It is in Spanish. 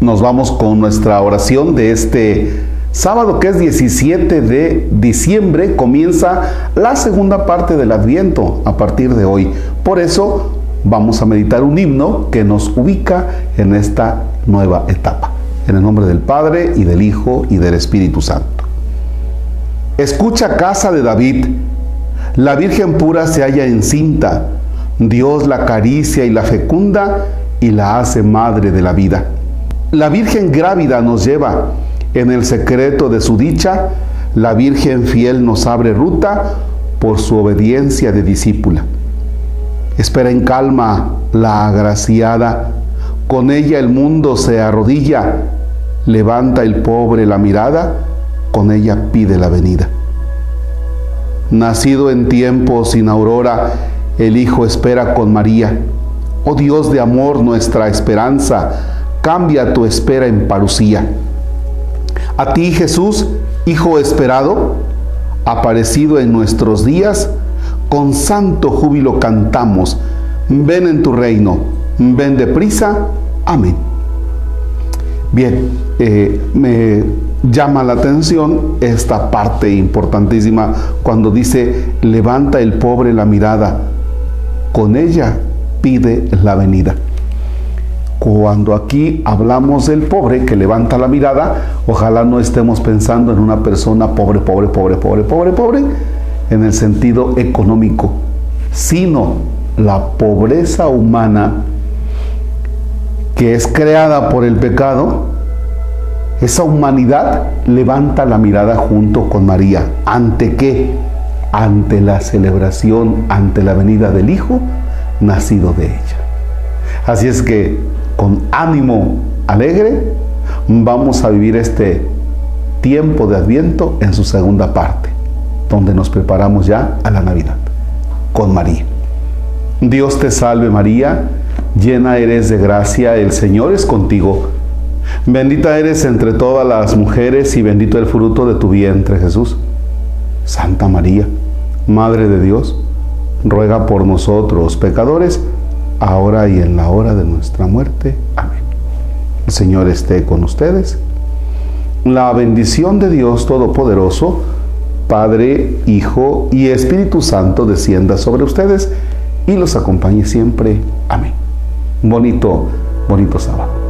Nos vamos con nuestra oración de este sábado que es 17 de diciembre. Comienza la segunda parte del Adviento a partir de hoy. Por eso vamos a meditar un himno que nos ubica en esta nueva etapa. En el nombre del Padre y del Hijo y del Espíritu Santo. Escucha casa de David. La Virgen pura se halla encinta. Dios la acaricia y la fecunda y la hace madre de la vida. La Virgen grávida nos lleva en el secreto de su dicha. La Virgen fiel nos abre ruta por su obediencia de discípula. Espera en calma la agraciada. Con ella el mundo se arrodilla. Levanta el pobre la mirada. Con ella pide la venida. Nacido en tiempo sin aurora, el Hijo espera con María. Oh Dios de amor, nuestra esperanza, cambia tu espera en parucía. A ti, Jesús, Hijo esperado, aparecido en nuestros días, con santo júbilo cantamos, ven en tu reino, ven deprisa, amén. Bien, eh, me llama la atención esta parte importantísima cuando dice, levanta el pobre la mirada, con ella pide la venida. Cuando aquí hablamos del pobre que levanta la mirada, ojalá no estemos pensando en una persona pobre, pobre, pobre, pobre, pobre, pobre, en el sentido económico, sino la pobreza humana que es creada por el pecado, esa humanidad levanta la mirada junto con María. ¿Ante qué? Ante la celebración, ante la venida del Hijo nacido de ella. Así es que con ánimo alegre vamos a vivir este tiempo de Adviento en su segunda parte donde nos preparamos ya a la Navidad, con María. Dios te salve María, llena eres de gracia, el Señor es contigo. Bendita eres entre todas las mujeres y bendito el fruto de tu vientre Jesús. Santa María, Madre de Dios, ruega por nosotros pecadores, ahora y en la hora de nuestra muerte. Amén. El Señor esté con ustedes. La bendición de Dios Todopoderoso, Padre, Hijo y Espíritu Santo descienda sobre ustedes y los acompañe siempre. Amén. Bonito, bonito sábado.